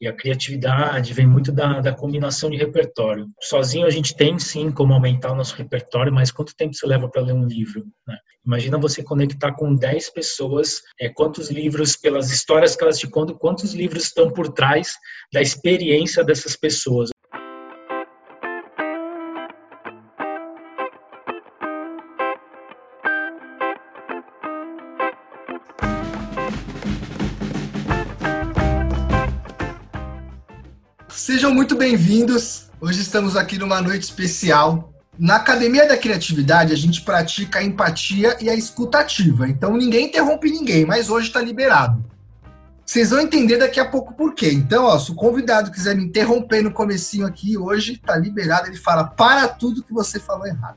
E a criatividade vem muito da, da combinação de repertório. Sozinho a gente tem sim como aumentar o nosso repertório, mas quanto tempo você leva para ler um livro? Né? Imagina você conectar com 10 pessoas, é, quantos livros, pelas histórias que elas te contam, quantos livros estão por trás da experiência dessas pessoas. Sejam muito bem-vindos. Hoje estamos aqui numa noite especial. Na Academia da Criatividade, a gente pratica a empatia e a escutativa. Então, ninguém interrompe ninguém, mas hoje está liberado. Vocês vão entender daqui a pouco por quê. Então, ó, se o convidado quiser me interromper no comecinho aqui, hoje está liberado. Ele fala para tudo que você falou errado.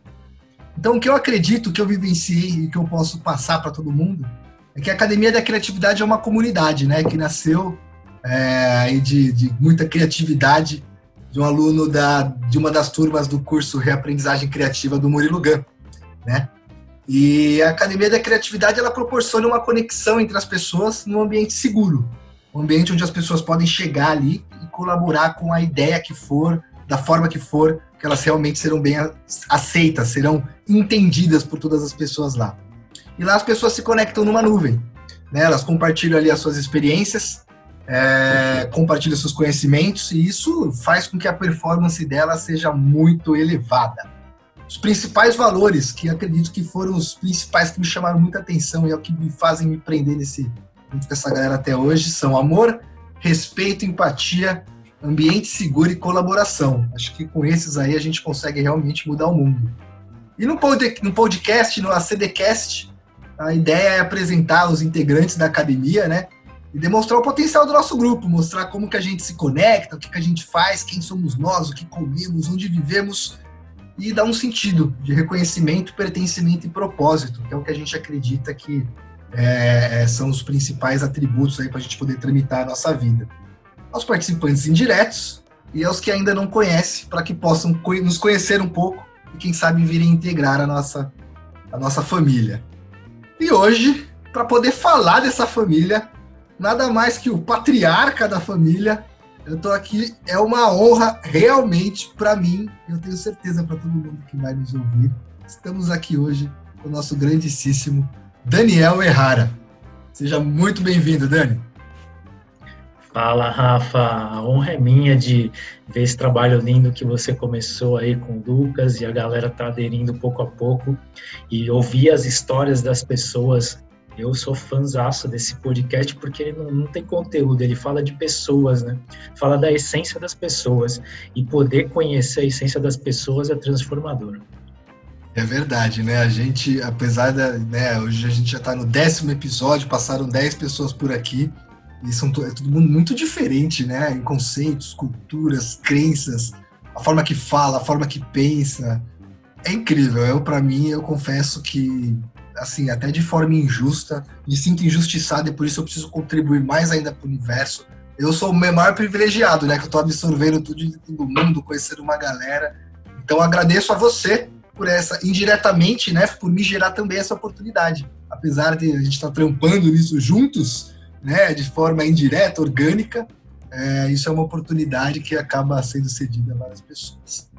Então, o que eu acredito, que eu vivenciei e que eu posso passar para todo mundo, é que a Academia da Criatividade é uma comunidade, né? Que nasceu é, de, de muita criatividade de um aluno da, de uma das turmas do curso Reaprendizagem Criativa do Murilo Gun, né? E a Academia da Criatividade ela proporciona uma conexão entre as pessoas num ambiente seguro, um ambiente onde as pessoas podem chegar ali e colaborar com a ideia que for, da forma que for, que elas realmente serão bem aceitas, serão entendidas por todas as pessoas lá. E lá as pessoas se conectam numa nuvem, né? Elas compartilham ali as suas experiências, é, compartilha seus conhecimentos e isso faz com que a performance dela seja muito elevada. Os principais valores que acredito que foram os principais que me chamaram muita atenção e é o que me fazem me prender nesse junto com essa galera até hoje são amor, respeito, empatia, ambiente seguro e colaboração. Acho que com esses aí a gente consegue realmente mudar o mundo. E no, podcast, no ACDcast, a ideia é apresentar os integrantes da academia, né? E demonstrar o potencial do nosso grupo, mostrar como que a gente se conecta, o que, que a gente faz, quem somos nós, o que comemos, onde vivemos e dar um sentido de reconhecimento, pertencimento e propósito, que é o que a gente acredita que é, é são os principais atributos aí para a gente poder tramitar a nossa vida. Aos participantes indiretos e aos que ainda não conhecem, para que possam nos conhecer um pouco e quem sabe virem integrar a nossa, a nossa família. E hoje, para poder falar dessa família, nada mais que o patriarca da família. Eu estou aqui, é uma honra realmente para mim, eu tenho certeza para todo mundo que vai nos ouvir. Estamos aqui hoje com o nosso grandíssimo Daniel Errara. Seja muito bem-vindo, Dani. Fala, Rafa. A honra é minha de ver esse trabalho lindo que você começou aí com o Lucas e a galera tá aderindo pouco a pouco e ouvir as histórias das pessoas eu sou fãzaço desse podcast porque ele não, não, tem conteúdo, ele fala de pessoas, né? Fala da essência das pessoas. E poder conhecer a essência das pessoas é transformador. É verdade, né? A gente, apesar da. Né, hoje a gente já está no décimo episódio, passaram dez pessoas por aqui. E são é todo mundo muito diferente, né? Em conceitos, culturas, crenças, a forma que fala, a forma que pensa. É incrível. Eu, para mim, eu confesso que assim, até de forma injusta, me sinto injustiçado e por isso eu preciso contribuir mais ainda para o universo. Eu sou o maior privilegiado, né? Que eu estou absorvendo tudo de todo mundo, conhecendo uma galera. Então agradeço a você por essa, indiretamente, né? Por me gerar também essa oportunidade. Apesar de a gente estar tá trampando nisso juntos, né? De forma indireta, orgânica, é, isso é uma oportunidade que acaba sendo cedida a várias pessoas.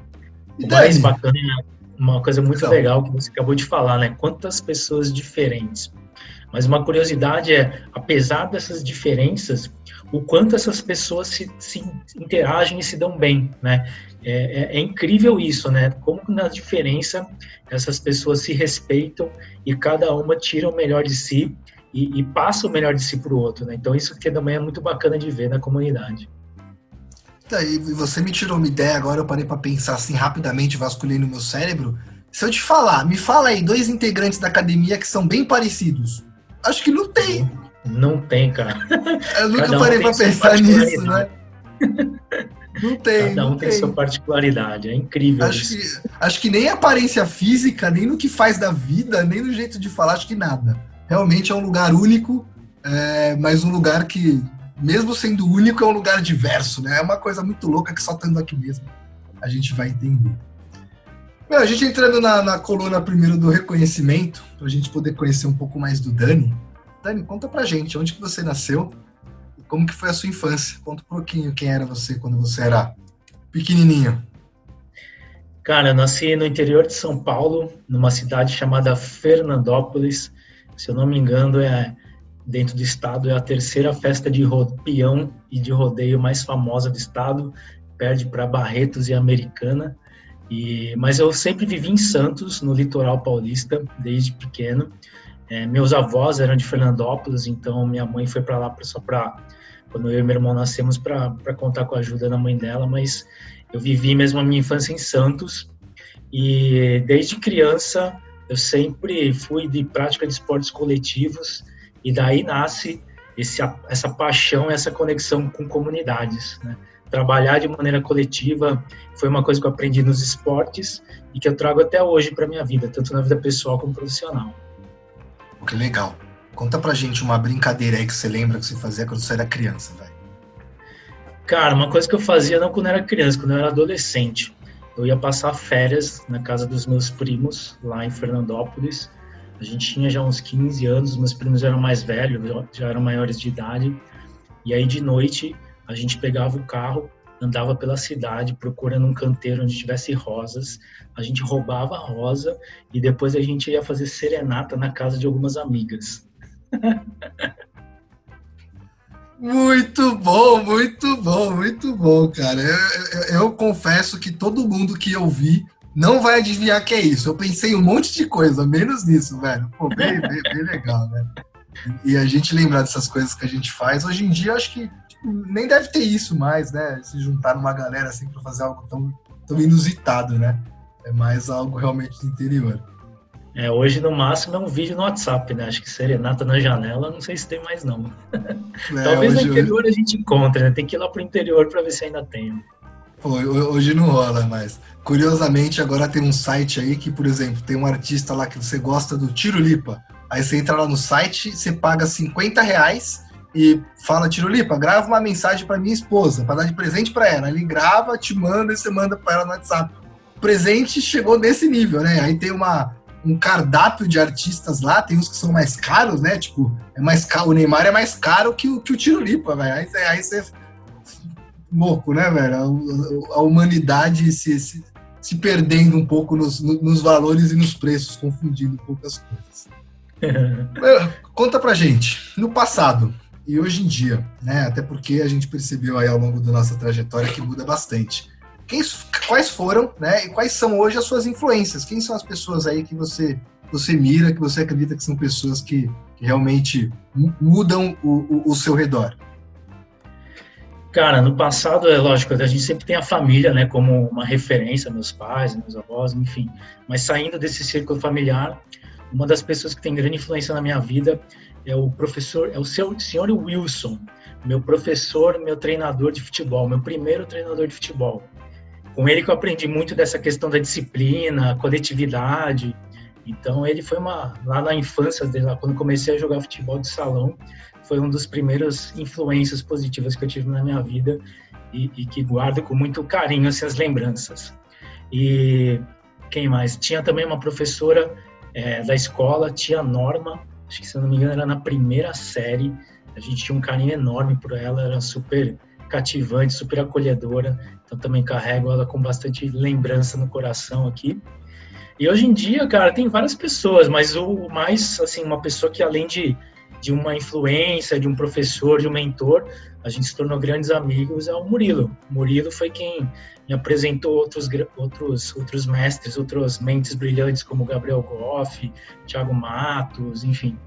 E o mais bacana uma coisa muito então. legal que você acabou de falar, né? Quantas pessoas diferentes. Mas uma curiosidade é, apesar dessas diferenças, o quanto essas pessoas se, se interagem e se dão bem, né? É, é, é, incrível isso, né? Como na diferença essas pessoas se respeitam e cada uma tira o melhor de si e, e passa o melhor de si para o outro, né? Então isso que também é muito bacana de ver na comunidade. E você me tirou uma ideia agora, eu parei para pensar assim rapidamente, vasculhei no meu cérebro. Se eu te falar, me fala aí dois integrantes da academia que são bem parecidos. Acho que não tem. Não tem, cara. Eu nunca um parei para pensar nisso, né? Não tem. Cada um tem, tem sua particularidade, é incrível acho isso. Que, acho que nem aparência física, nem no que faz da vida, nem no jeito de falar, acho que nada. Realmente é um lugar único, é, mas um lugar que mesmo sendo único, é um lugar diverso, né? É uma coisa muito louca que só estando aqui mesmo a gente vai entender. A gente entrando na, na coluna primeiro do reconhecimento, para a gente poder conhecer um pouco mais do Dani. Dani, conta pra gente, onde que você nasceu? como que foi a sua infância? Conta um pouquinho quem era você quando você era pequenininho. Cara, eu nasci no interior de São Paulo, numa cidade chamada Fernandópolis. Se eu não me engano, é dentro do estado é a terceira festa de peão e de rodeio mais famosa do estado, perde para Barretos e Americana. E, mas eu sempre vivi em Santos, no litoral paulista, desde pequeno. É, meus avós eram de Fernandópolis, então minha mãe foi para lá só para quando eu e meu irmão nascemos para contar com a ajuda da mãe dela, mas eu vivi mesmo a minha infância em Santos e desde criança eu sempre fui de prática de esportes coletivos e daí nasce esse, essa paixão, essa conexão com comunidades, né? Trabalhar de maneira coletiva foi uma coisa que eu aprendi nos esportes e que eu trago até hoje para minha vida, tanto na vida pessoal como profissional. Que legal. Conta pra gente uma brincadeira aí que você lembra que você fazia quando você era criança, velho. Cara, uma coisa que eu fazia não quando eu era criança, quando eu era adolescente. Eu ia passar férias na casa dos meus primos, lá em Fernandópolis. A gente tinha já uns 15 anos, meus primos eram mais velhos, já eram maiores de idade. E aí, de noite, a gente pegava o carro, andava pela cidade procurando um canteiro onde tivesse rosas. A gente roubava a rosa e depois a gente ia fazer serenata na casa de algumas amigas. Muito bom, muito bom, muito bom, cara. Eu, eu, eu, confesso que todo mundo que eu vi não vai adivinhar que é isso. Eu pensei um monte de coisa, menos nisso, velho. Pô, bem, bem, bem legal, né? E a gente lembrar dessas coisas que a gente faz. Hoje em dia, acho que tipo, nem deve ter isso mais, né? Se juntar numa galera assim para fazer algo tão, tão inusitado, né? É mais algo realmente do interior. É, hoje, no máximo, é um vídeo no WhatsApp, né? Acho que serenata na janela, não sei se tem mais, não. É, Talvez no interior a gente encontre, né? Tem que ir lá pro interior para ver se ainda tem. Hoje não rola mais. Curiosamente, agora tem um site aí que, por exemplo, tem um artista lá que você gosta do Tiro Lipa. Aí você entra lá no site, você paga 50 reais e fala, Tiro Lipa, grava uma mensagem para minha esposa, para dar de presente para ela. Ele grava, te manda e você manda para ela no WhatsApp. O presente chegou nesse nível, né? Aí tem uma um cardápio de artistas lá, tem uns que são mais caros, né? Tipo, é mais caro, o Neymar é mais caro que o, que o Tiro Lipa, velho. Aí, aí você. Louco, né, velho? A, a humanidade se, se, se, perdendo um pouco nos, nos valores e nos preços, confundindo um pouco as coisas. Conta pra gente, no passado e hoje em dia, né? Até porque a gente percebeu aí ao longo da nossa trajetória que muda bastante quem, quais foram, né? E quais são hoje as suas influências? Quem são as pessoas aí que você você mira, que você acredita que são pessoas que, que realmente mudam o, o, o, seu redor? Cara, no passado, é lógico, a gente sempre tem a família, né, como uma referência, meus pais, meus avós, enfim. Mas saindo desse círculo familiar, uma das pessoas que tem grande influência na minha vida é o professor, é o seu senhor Wilson, meu professor, meu treinador de futebol, meu primeiro treinador de futebol com ele que eu aprendi muito dessa questão da disciplina, coletividade. Então ele foi uma lá na infância quando comecei a jogar futebol de salão, foi um dos primeiros influências positivas que eu tive na minha vida e, e que guardo com muito carinho essas lembranças. E quem mais? Tinha também uma professora é, da escola, tia Norma, acho que se não me engano era na primeira série. A gente tinha um carinho enorme por ela, era super cativante, super acolhedora. Então também carrego ela com bastante lembrança no coração aqui. E hoje em dia, cara, tem várias pessoas, mas o mais, assim, uma pessoa que além de, de uma influência, de um professor, de um mentor, a gente se tornou grandes amigos, é o Murilo. O Murilo foi quem me apresentou outros, outros, outros mestres, outros mentes brilhantes como Gabriel Goff, Thiago Matos, enfim,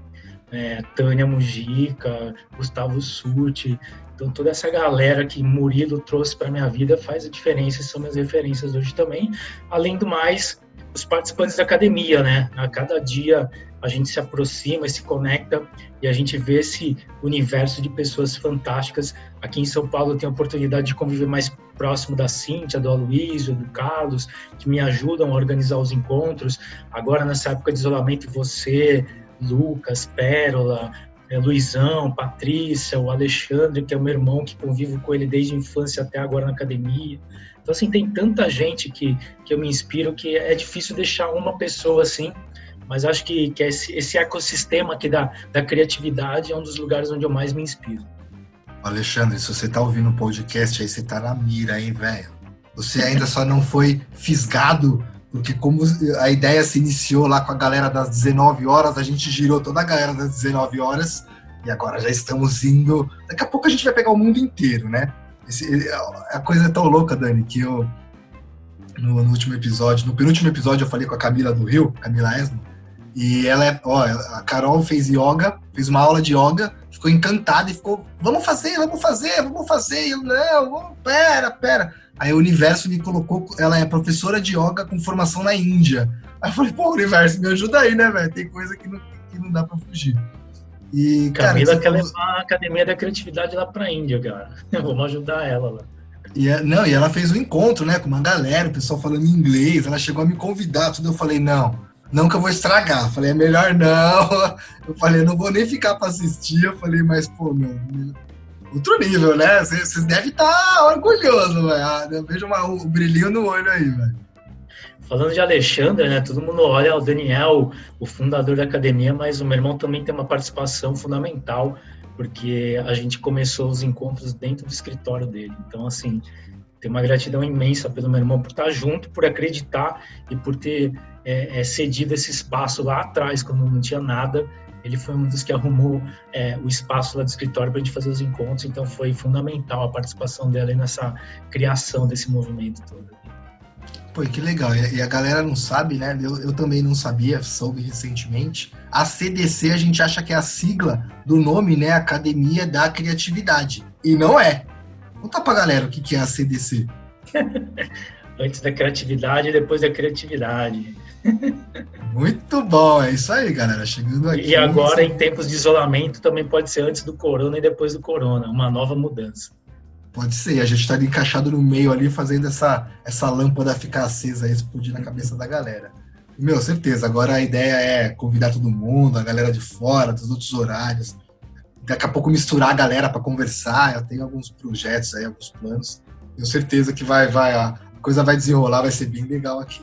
é, Tânia Mujica, Gustavo Suti, então, toda essa galera que Murilo trouxe para minha vida faz a diferença, são minhas referências hoje também. Além do mais, os participantes da academia, né? A cada dia a gente se aproxima, se conecta e a gente vê esse universo de pessoas fantásticas. Aqui em São Paulo eu tenho a oportunidade de conviver mais próximo da Cíntia, do Aloysio, do Carlos, que me ajudam a organizar os encontros. Agora, nessa época de isolamento, você, Lucas, Pérola, é, Luizão, Patrícia, o Alexandre, que é o meu irmão, que convivo com ele desde a infância até agora na academia. Então, assim, tem tanta gente que, que eu me inspiro que é difícil deixar uma pessoa assim, mas acho que, que esse, esse ecossistema aqui da, da criatividade é um dos lugares onde eu mais me inspiro. Alexandre, se você tá ouvindo o podcast aí, você tá na mira, hein, velho? Você ainda só não foi fisgado, porque como a ideia se iniciou lá com a galera das 19 horas, a gente girou toda a galera das 19 horas e agora já estamos indo. Daqui a pouco a gente vai pegar o mundo inteiro, né? Esse, a coisa é tão louca, Dani, que eu no, no, último episódio, no penúltimo episódio eu falei com a Camila do Rio, Camila Esmo, e ela é, ó, a Carol fez yoga, fez uma aula de yoga, ficou encantada e ficou, vamos fazer, vamos fazer, vamos fazer. E eu, não, vamos, pera, pera. Aí o universo me colocou, ela é professora de yoga com formação na Índia. Aí eu falei, pô, universo, me ajuda aí, né, velho? Tem coisa que não, que não dá pra fugir. E, Camila cara, quer levar a Academia da Criatividade lá pra Índia, cara. Vamos ajudar ela lá. E, é, não, e ela fez um encontro, né, com uma galera, o pessoal falando inglês, ela chegou a me convidar, tudo. Eu falei, não, não que eu vou estragar. Falei, é melhor não. Eu falei, não vou nem ficar para assistir. Eu falei, mas, pô, meu, outro nível, né? Vocês devem estar tá orgulhosos, velho. Ah, eu vejo uma, um brilhinho no olho aí, velho. Falando de Alexandre, né? Todo mundo olha o Daniel, o fundador da academia, mas o meu irmão também tem uma participação fundamental, porque a gente começou os encontros dentro do escritório dele. Então, assim, tem uma gratidão imensa pelo meu irmão por estar junto, por acreditar e por ter é, é, cedido esse espaço lá atrás, quando não tinha nada. Ele foi um dos que arrumou é, o espaço lá do escritório para a gente fazer os encontros, então foi fundamental a participação dela nessa criação desse movimento todo. Pô, que legal. E a galera não sabe, né? Eu, eu também não sabia, soube recentemente. A CDC a gente acha que é a sigla do nome, né? Academia da Criatividade. E não é. Conta pra galera o que é a CDC. Antes da criatividade e depois da criatividade. Muito bom, é isso aí, galera. Chegando aqui. E agora, em tempos de isolamento, também pode ser antes do corona e depois do corona, uma nova mudança. Pode ser, a gente está encaixado no meio ali, fazendo essa, essa lâmpada ficar acesa, explodir na cabeça da galera. Meu, certeza. Agora a ideia é convidar todo mundo, a galera de fora, dos outros horários. Daqui a pouco misturar a galera para conversar. Eu tenho alguns projetos aí, alguns planos. Tenho certeza que vai, vai, a coisa vai desenrolar, vai ser bem legal aqui.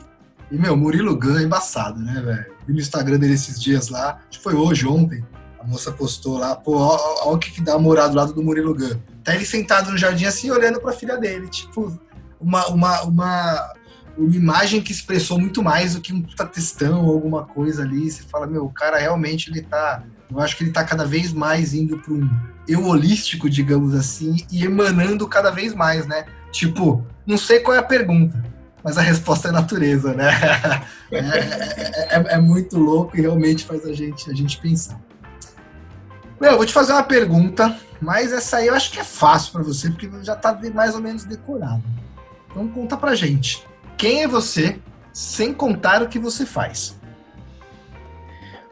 E, meu, Murilo Gun é embaçado, né, velho? Vi no Instagram dele esses dias lá, acho que foi hoje, ontem. A moça postou lá, pô, olha o que, que dá morar do lado do Murilo Gun. Tá ele sentado no jardim assim, olhando pra filha dele. Tipo, uma, uma, uma, uma imagem que expressou muito mais do que um puta textão ou alguma coisa ali. Você fala, meu, o cara realmente ele tá. Eu acho que ele tá cada vez mais indo para um eu holístico, digamos assim, e emanando cada vez mais, né? Tipo, não sei qual é a pergunta mas a resposta é natureza, né? É, é, é, é, muito louco e realmente faz a gente, a gente pensar. Meu, eu vou te fazer uma pergunta, mas essa aí eu acho que é fácil para você, porque já está mais ou menos decorado. Então conta pra gente. Quem é você sem contar o que você faz?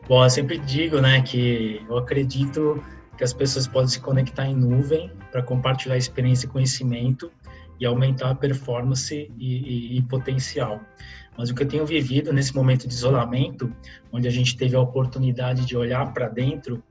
Bom, eu sempre digo, né, que eu acredito que as pessoas podem se conectar em nuvem para compartilhar experiência e conhecimento e aumentar a performance e, e, e, potencial. Mas o que eu tenho vivido nesse momento de isolamento, onde a gente teve a oportunidade de olhar para dentro,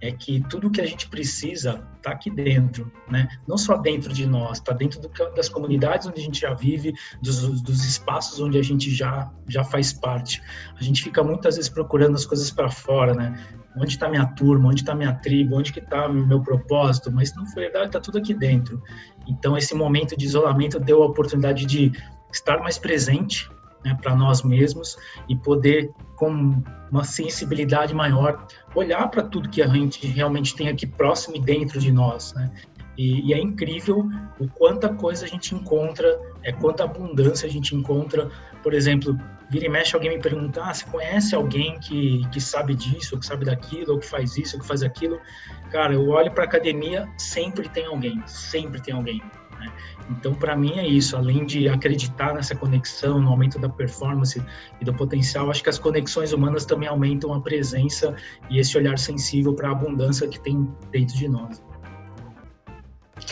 é que tudo que a gente precisa está aqui dentro, né? Não só dentro de nós, está dentro do, das comunidades onde a gente já vive, dos, dos, espaços onde a gente já já faz parte. A gente fica muitas vezes procurando as coisas para fora, né? Onde está minha turma? Onde está minha tribo? Onde que está meu propósito? Mas não foi verdade, está tudo aqui dentro. Então esse momento de isolamento deu a oportunidade de estar mais presente né, para nós mesmos e poder, com uma sensibilidade maior, olhar para tudo que a gente realmente tem aqui próximo e dentro de nós. Né? E, e, é incrível o quanta coisa a gente encontra, é quanta abundância a gente encontra. Por exemplo, vira e mexe alguém me pergunta: ah, conhece alguém que, que sabe disso, que sabe daquilo, ou que faz isso, ou que faz aquilo? Cara, eu olho para academia, sempre tem alguém, sempre tem alguém. Né? Então, para mim é isso. Além de acreditar nessa conexão, no aumento da performance e do potencial, acho que as conexões humanas também aumentam a presença e esse olhar sensível para a abundância que tem dentro de nós.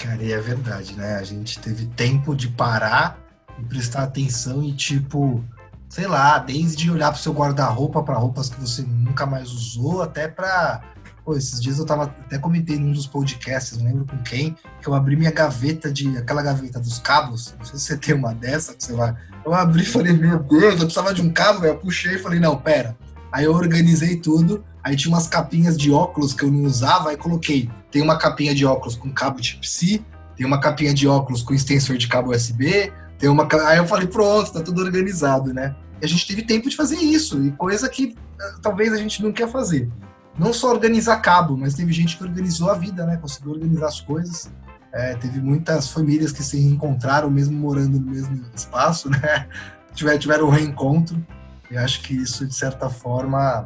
Cara, e é verdade, né? A gente teve tempo de parar e prestar atenção e, tipo, sei lá, desde olhar para o seu guarda-roupa para roupas que você nunca mais usou, até para Pô, esses dias eu tava até comentei num dos podcasts, não lembro com quem, que eu abri minha gaveta de aquela gaveta dos cabos. Não sei se você tem uma dessa que você vai. Eu abri e falei, meu Deus, eu precisava de um cabo, eu puxei e falei, não, pera. Aí eu organizei tudo, Aí tinha umas capinhas de óculos que eu não usava, aí coloquei. Tem uma capinha de óculos com cabo Type-C, tem uma capinha de óculos com extensor de cabo USB, tem uma. Aí eu falei, pronto, tá tudo organizado, né? E a gente teve tempo de fazer isso, e coisa que eh, talvez a gente não quer fazer. Não só organizar cabo, mas teve gente que organizou a vida, né? Conseguiu organizar as coisas. É, teve muitas famílias que se reencontraram, mesmo morando no mesmo espaço, né? Tiveram, tiveram um reencontro. E acho que isso, de certa forma,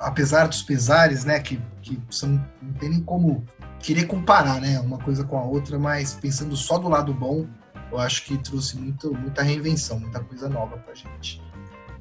apesar dos pesares, né? Que, que são, não tem nem como querer comparar, né? Uma coisa com a outra, mas pensando só do lado bom, eu acho que trouxe muito, muita reinvenção, muita coisa nova pra gente.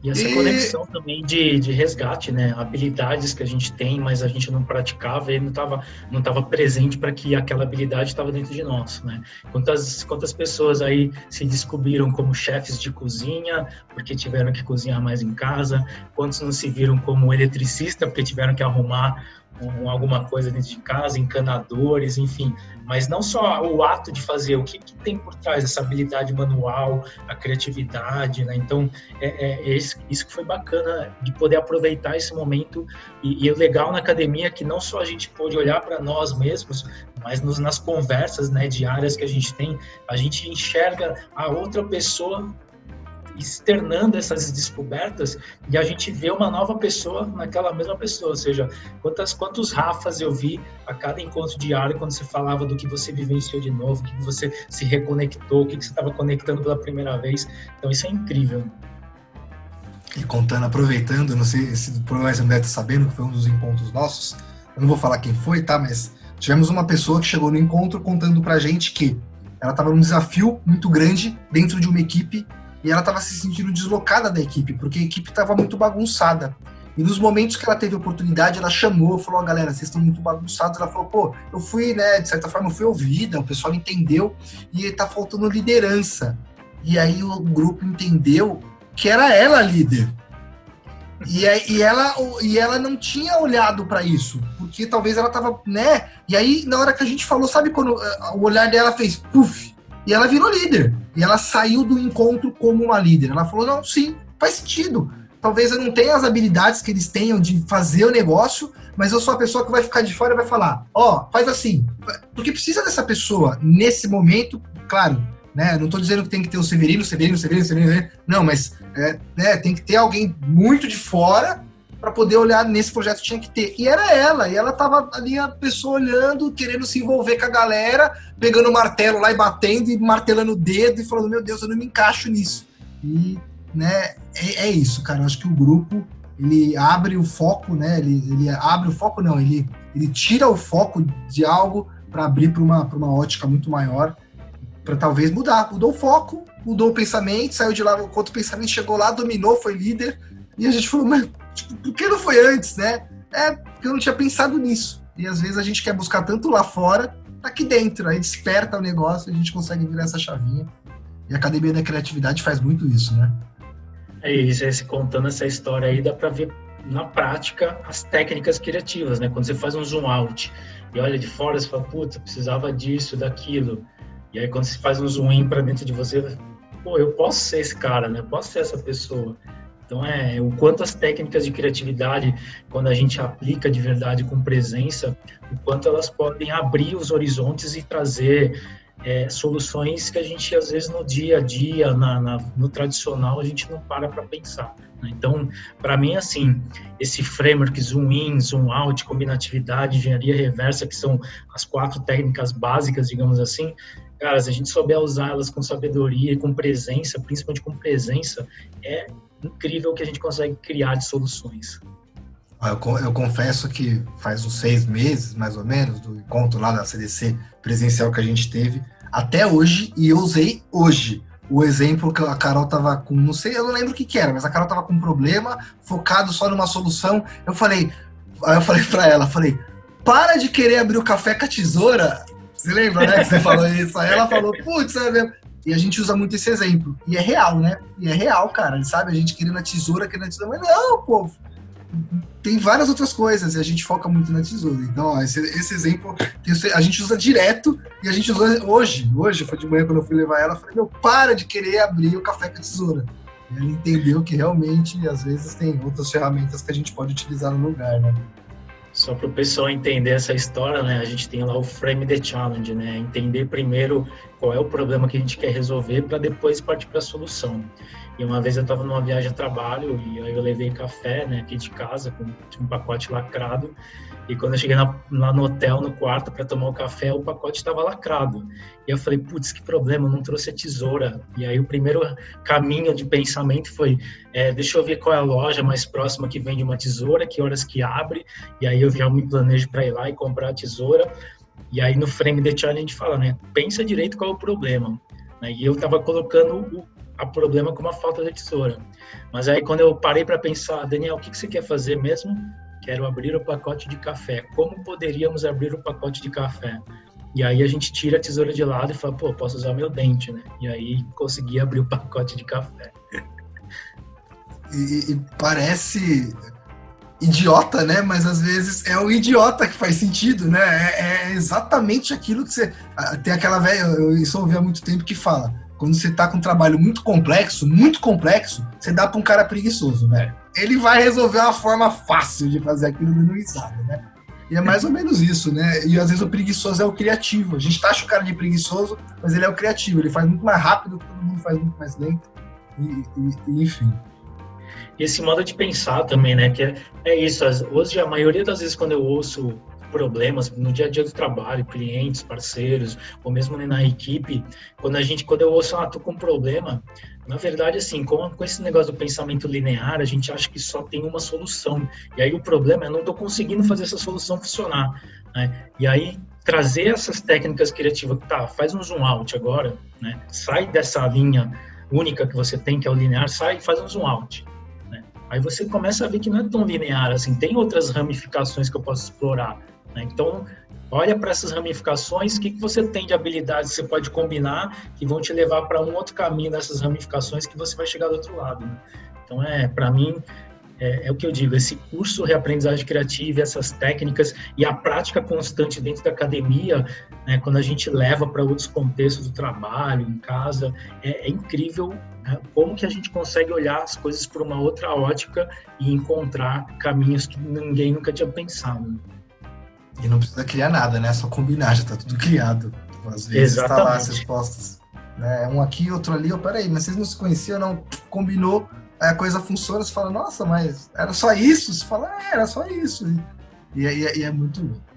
E essa e... conexão também de, de resgate, né? Habilidades que a gente tem, mas a gente não praticava e não estava não tava presente para que aquela habilidade estava dentro de nós, né? Quantas, quantas pessoas aí se descobriram como chefes de cozinha porque tiveram que cozinhar mais em casa? Quantos não se viram como eletricista porque tiveram que arrumar com alguma coisa dentro de casa, encanadores, enfim. Mas não só o ato de fazer, o que, que tem por trás essa habilidade manual, a criatividade, né? Então, é, é, isso, isso que foi bacana de poder aproveitar esse momento. E, e o legal na academia é que não só a gente pôde olhar para nós mesmos, mas nos, nas conversas né, diárias que a gente tem, a gente enxerga a outra pessoa externando essas descobertas e a gente vê uma nova pessoa naquela mesma pessoa. Ou seja, quantas, quantos Rafas eu vi a cada encontro diário quando você falava do que você vivenciou de novo, que você se reconectou, o que você estava conectando pela primeira vez. Então isso é incrível. E contando, aproveitando, não sei se provavelmente você deve estar sabendo que foi um dos encontros nossos. Eu não vou falar quem foi, tá? Mas tivemos uma pessoa que chegou no encontro contando pra gente que ela estava num desafio muito grande dentro de uma equipe e ela estava se sentindo deslocada da equipe, porque a equipe estava muito bagunçada. E nos momentos que ela teve oportunidade, ela chamou, falou: oh, galera, vocês estão muito bagunçados. Ela falou: pô, eu fui, né, de certa forma, eu fui ouvida, o pessoal entendeu e tá faltando liderança. E aí o grupo entendeu que era ela a líder. E, e, ela, e ela não tinha olhado para isso, porque talvez ela tava, né? E aí, na hora que a gente falou, sabe quando eh, o olhar dela fez puff? E ela virou líder. E ela saiu do encontro como uma líder. Ela falou: não, sim, faz sentido. Talvez eu não tenha as habilidades que eles tenham de fazer o negócio, mas eu sou a pessoa que vai ficar de fora e vai falar: ó, oh, faz assim. Porque precisa dessa pessoa nesse momento, claro, né? Não estou dizendo que tem que ter o Severino, Severino, Severino, Severino, não, mas é, né, tem que ter alguém muito de fora para poder olhar nesse projeto tinha que ter. E era ela, e ela tava ali a pessoa olhando, querendo se envolver com a galera, pegando o martelo lá e batendo e martelando o dedo e falando: "Meu Deus, eu não me encaixo nisso". E, né, é, é isso, cara. Eu acho que o grupo ele abre o foco, né? Ele, ele abre o foco não, ele ele tira o foco de algo para abrir para uma, uma ótica muito maior, para talvez mudar. Mudou o foco, mudou o pensamento, saiu de lá, enquanto o pensamento chegou lá, dominou, foi líder, e a gente falou, mas Tipo, por que não foi antes, né? É porque eu não tinha pensado nisso. E às vezes a gente quer buscar tanto lá fora, tá aqui dentro. Aí desperta o negócio a gente consegue virar essa chavinha. E a Academia da Criatividade faz muito isso, né? É isso, esse, contando essa história aí, dá para ver na prática as técnicas criativas, né? Quando você faz um zoom out e olha de fora, você fala, puta, precisava disso, daquilo. E aí quando você faz um zoom in para dentro de você, pô, eu posso ser esse cara, né? Eu posso ser essa pessoa. Então, é o quanto as técnicas de criatividade, quando a gente aplica de verdade com presença, o quanto elas podem abrir os horizontes e trazer é, soluções que a gente, às vezes, no dia a dia, na, na no tradicional, a gente não para para pensar. Né? Então, para mim, assim, esse framework zoom in, zoom out, combinatividade, engenharia reversa, que são as quatro técnicas básicas, digamos assim, cara, se a gente souber usá-las com sabedoria e com presença, principalmente com presença, é incrível que a gente consegue criar de soluções. Eu, eu, confesso que faz uns seis meses, mais ou menos, do encontro lá da CDC presencial que a gente teve, até hoje, e eu usei hoje o exemplo que a Carol tava com, não sei, eu não lembro o que, que era, mas a Carol tava com um problema, focado só numa solução. Eu falei, aí eu falei para ela, falei, para de querer abrir o café com a tesoura. Você lembra, né, que você falou isso? Aí ela falou, putz, é mesmo. E a gente usa muito esse exemplo. E é real, né? E é real, cara. Sabe? A gente querendo a tesoura, querendo a tesoura. Mas não, povo. Tem várias outras coisas e a gente foca muito na tesoura. Então, ó, esse, esse, exemplo a gente usa direto e a gente usa hoje. Hoje, foi de manhã quando eu fui levar ela, eu falei, meu, para de querer abrir o café com a tesoura. Ele entendeu que realmente, às vezes, tem outras ferramentas que a gente pode utilizar no lugar, né? Só para o pessoal entender essa história, né? A gente tem lá o frame the challenge, né? Entender primeiro qual é o problema que a gente quer resolver para depois partir para a solução. E uma vez eu estava numa viagem a trabalho e aí eu levei café, né, aqui de casa com um pacote lacrado e quando eu cheguei na, lá no hotel, no quarto, para tomar o café, o pacote estava lacrado. E eu falei, putz, que problema, não trouxe a tesoura. E aí o primeiro caminho de pensamento foi, é, deixa eu ver qual é a loja mais próxima que vende uma tesoura, que horas que abre. E aí eu já me planejo para ir lá e comprar a tesoura. E aí no frame de challenge a gente fala, né, pensa direito qual é o problema. Né? E eu estava colocando o a problema como a falta de tesoura. Mas aí quando eu parei para pensar, Daniel, o que, que você quer fazer mesmo? Quero abrir o pacote de café. Como poderíamos abrir o pacote de café? E aí a gente tira a tesoura de lado e fala, pô, posso usar meu dente, né? E aí consegui abrir o pacote de café. E, e, parece idiota, né? Mas às vezes é o idiota que faz sentido, né? É, é exatamente aquilo que você. Tem aquela velha, eu isso ouvi há muito tempo que fala: quando você tá com um trabalho muito complexo, muito complexo, você dá para um cara preguiçoso, velho ele vai resolver uma forma fácil de fazer aquilo dando risada, né? E é mais ou menos isso, né? E às vezes o preguiçoso é o criativo. A gente taxa o cara de preguiçoso, mas ele é o criativo. Ele faz muito mais rápido, todo mundo faz muito mais lento. E, e, enfim. Esse modo de pensar também, né? Que é, é isso. Hoje, a maioria das vezes, quando eu ouço problemas no dia a dia do trabalho, clientes, parceiros, ou mesmo na equipe, quando a gente, quando eu ouço, ah, tô com um problema, na verdade, assim, com, com esse negócio do pensamento linear, a gente acha que só tem uma solução. E aí o problema é não estou conseguindo fazer essa solução funcionar. Né? E aí trazer essas técnicas criativas, tá, faz um zoom out agora, né? sai dessa linha única que você tem, que é o linear, sai e faz um zoom out. Né? Aí você começa a ver que não é tão linear, assim, tem outras ramificações que eu posso explorar. Né? Então, olha para essas ramificações, o que, que você tem de habilidades que você pode combinar que vão te levar para um outro caminho dessas ramificações que você vai chegar do outro lado. Né? Então, é para mim, é, é, o que eu digo, esse curso Reaprendizagem Criativa, essas técnicas e a prática constante dentro da academia, né, quando a gente leva para outros contextos do trabalho, em casa, é, é incrível né, como que a gente consegue olhar as coisas por uma outra ótica e encontrar caminhos que ninguém nunca tinha pensado. E não precisa criar nada, né? É só combinar, já tá tudo criado. Às vezes Exatamente. tá lá as respostas. Né? Um aqui, outro ali, oh, peraí, mas vocês não se conheciam, não? Combinou, aí a coisa funciona, você fala, nossa, mas era só isso? Você fala, é, era só isso. E, e, e é muito louco.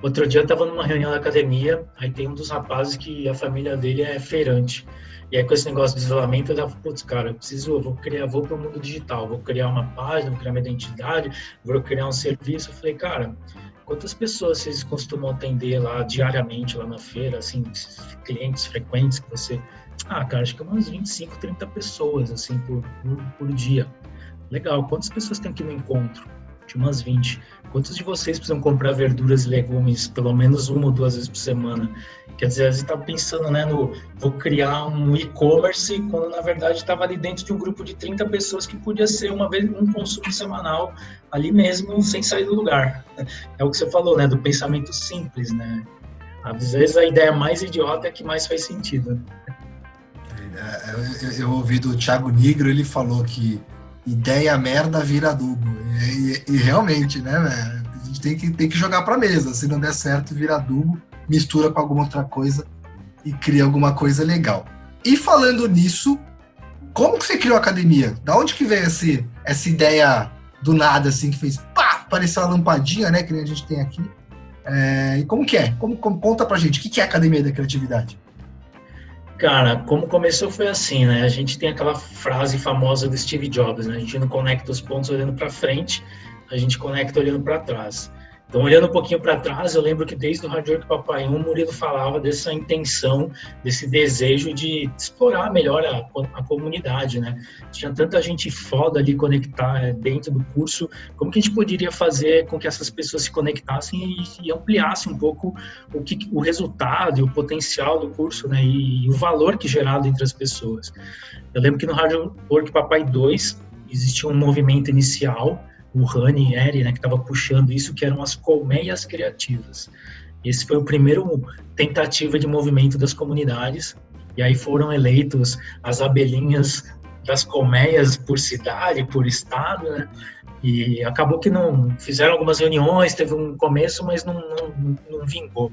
Outro dia eu tava numa reunião da academia, aí tem um dos rapazes que a família dele é feirante. E aí com esse negócio de isolamento, eu tava, putz, cara, eu preciso, eu vou criar, vou para o mundo digital, vou criar uma página, vou criar uma identidade, vou criar um serviço. Eu falei, cara, Quantas pessoas vocês costumam atender lá diariamente, lá na feira, assim, clientes frequentes que você... Ah, cara, acho que umas 25, 30 pessoas, assim, por, por, por dia. Legal. Quantas pessoas tem aqui no encontro? De umas 20. Quantos de vocês precisam comprar verduras e legumes pelo menos uma ou duas vezes por semana? Quer dizer, às vezes está pensando, né, no vou criar um e-commerce, quando na verdade estava ali dentro de um grupo de 30 pessoas que podia ser uma vez um consumo semanal ali mesmo, sem sair do lugar. É o que você falou, né, do pensamento simples, né? Às vezes a ideia mais idiota é que mais faz sentido. É, eu, eu, eu ouvi do Thiago Nigro, ele falou que ideia merda vira adubo. E, e, e realmente, né, A gente tem que, tem que jogar pra mesa. Se não der certo, vira adubo mistura com alguma outra coisa e cria alguma coisa legal. E falando nisso, como que você criou a academia? Da onde que veio esse, essa ideia do nada, assim, que fez pá, apareceu uma lampadinha, né, que a gente tem aqui? É, e como que é? Como, como, conta pra gente, o que, que é a Academia da Criatividade? Cara, como começou foi assim, né? A gente tem aquela frase famosa do Steve Jobs, né? A gente não conecta os pontos olhando para frente, a gente conecta olhando para trás. Então, olhando um pouquinho para trás, eu lembro que desde o Hard Work Papai 1, o Murilo falava dessa intenção, desse desejo de explorar melhor a, a comunidade, né? Tinha tanta gente foda ali conectar é, dentro do curso, como que a gente poderia fazer com que essas pessoas se conectassem e, e ampliassem um pouco o, que, o resultado e o potencial do curso, né? E, e o valor que é gerado entre as pessoas. Eu lembro que no Hard Work Papai 2 existia um movimento inicial o Rani Eri, né, que estava puxando isso, que eram as colmeias criativas. Esse foi o primeiro tentativa de movimento das comunidades, e aí foram eleitos as abelhinhas das colmeias por cidade, por estado, né? E acabou que não fizeram algumas reuniões, teve um começo, mas não, não, não vingou.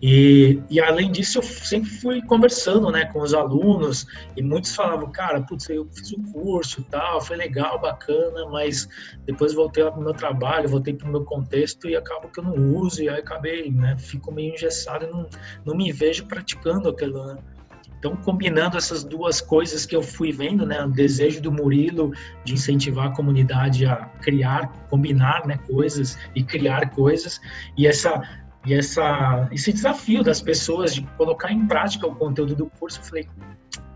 E, e, além disso, eu sempre fui conversando né, com os alunos e muitos falavam, cara, putz, eu fiz o um curso tal, foi legal, bacana, mas depois voltei para o meu trabalho, voltei para o meu contexto e acabo que eu não uso e aí acabei, né, fico meio engessado e não, não me vejo praticando aquilo, né? Então, combinando essas duas coisas que eu fui vendo, né, o desejo do Murilo de incentivar a comunidade a criar, combinar, né, coisas e criar coisas, e essa e essa, esse desafio das pessoas de colocar em prática o conteúdo do curso, eu falei,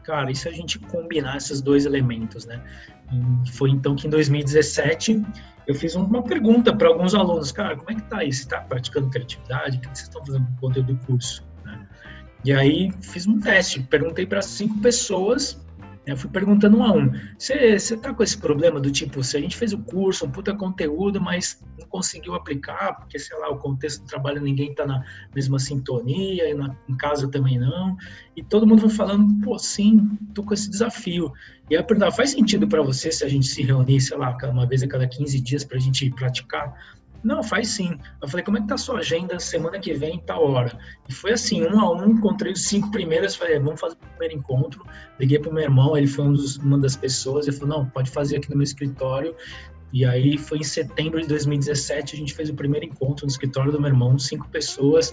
cara, e se a gente combinar esses dois elementos, né? E foi então que em 2017 eu fiz uma pergunta para alguns alunos, cara, como é que tá? Você está praticando criatividade? O que vocês estão fazendo com o conteúdo do curso? Né? E aí fiz um teste, perguntei para cinco pessoas eu fui perguntando um a um. Você tá com esse problema do tipo, se a gente fez o curso, um puta conteúdo, mas não conseguiu aplicar, porque, sei lá, o contexto do trabalho ninguém tá na mesma sintonia, e na, em casa também não. E todo mundo foi falando, pô, sim, tô com esse desafio. E aí eu perguntava, faz sentido para você se a gente se reunir, sei lá, uma vez a cada 15 dias para a gente praticar? Não, faz sim. Eu falei, como é que tá a sua agenda semana que vem, tal hora? E foi assim, um a um, encontrei os cinco primeiros, falei, vamos fazer o primeiro encontro. Liguei pro meu irmão, ele foi um dos, uma das pessoas, ele falou, não, pode fazer aqui no meu escritório. E aí foi em setembro de 2017, a gente fez o primeiro encontro no escritório do meu irmão, cinco pessoas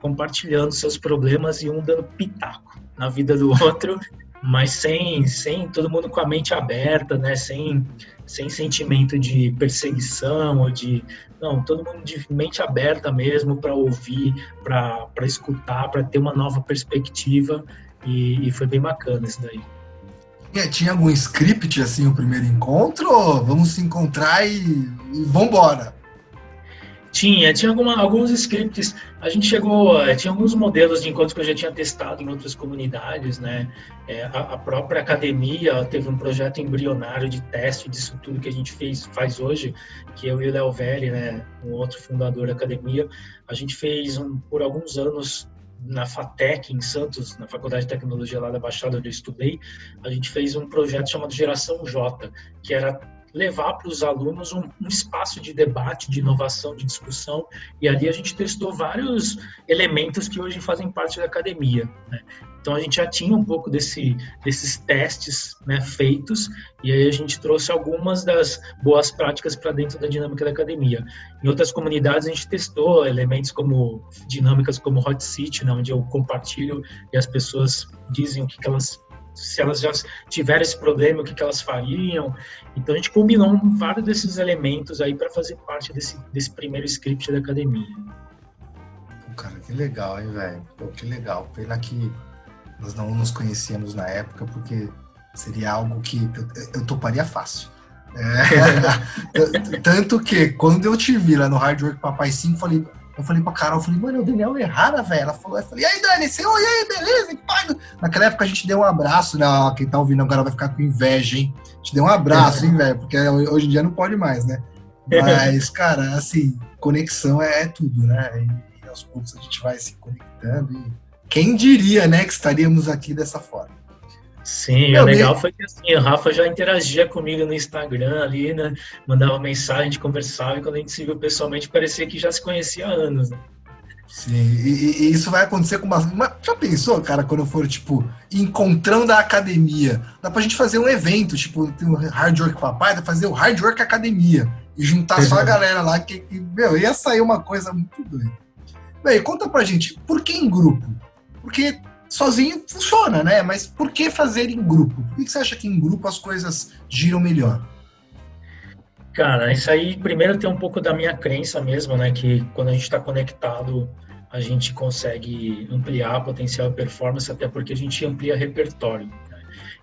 compartilhando seus problemas e um dando pitaco na vida do outro mas sem, sem todo mundo com a mente aberta, né? Sem, sem sentimento de perseguição ou de não, todo mundo de mente aberta mesmo para ouvir, para escutar, para ter uma nova perspectiva e, e, foi bem bacana isso daí. Tinha algum script assim o primeiro encontro? Vamos se encontrar e, e vambora? Tinha, tinha alguma, alguns scripts. A gente chegou, eh, tinha alguns modelos de encontros que eu já tinha testado em outras comunidades, né? É, a, a, própria academia teve um projeto embrionário de teste disso tudo que a gente fez, faz hoje, que eu e o Léo Velli, né, um outro fundador da academia, a gente fez um, por alguns anos na FATEC, em Santos, na Faculdade de Tecnologia lá da Baixada onde eu estudei, a gente fez um projeto chamado Geração J, que era levar para os alunos um, um, espaço de debate, de inovação, de discussão, e ali a gente testou vários elementos que hoje fazem parte da academia. Né? Então a gente já tinha um pouco desse, desses testes né, feitos, e aí a gente trouxe algumas das boas práticas para dentro da dinâmica da academia. Em outras comunidades a gente testou elementos como dinâmicas como Hot Seat, né, onde eu compartilho e as pessoas dizem o que, que elas se elas já tiveram esse problema, o que, que elas fariam. Então a gente combinou vários desses elementos aí para fazer parte desse, desse primeiro script da academia. Cara, que legal, hein, velho? Que legal. Pena que nós não nos conhecíamos na época, porque seria algo que eu, eu toparia fácil. É, tanto que quando eu te vi lá no Hard Work Papai 5, falei, eu falei pra Carol, eu falei, mano, é o Daniel Errara, velho. Ela falou, eu falei, e aí, Dani, você, oi, aí, beleza? Naquela época a gente deu um abraço, né? Quem tá ouvindo agora vai ficar com inveja, hein? A gente deu um abraço, hein, velho? Porque hoje em dia não pode mais, né? Mas, cara, assim, conexão é, é tudo, né? E, e aos poucos a gente vai se conectando. E quem diria, né, que estaríamos aqui dessa forma? Sim, o legal foi que assim, o Rafa já interagia comigo no Instagram ali, né? Mandava mensagem, a gente conversava, e quando a gente se viu pessoalmente, parecia que já se conhecia há anos, né? Sim, e, e, isso vai acontecer com uma, Já pensou, cara, quando for, tipo, encontrão da academia? Dá pra gente fazer um evento, tipo, tem o Hard Work Papai, dá pra fazer o Hard Work Academia. E juntar só a galera lá, que, que, meu, ia sair uma coisa muito doida. Bem, conta pra gente, por que em grupo? Porque sozinho funciona, né? Mas por que fazer em grupo? Por que você acha que em grupo as coisas giram melhor? Cara, isso aí primeiro tem um pouco da minha crença mesmo, né? Que quando a gente está conectado, a gente consegue ampliar potencial e performance, até porque a gente amplia repertório. Né?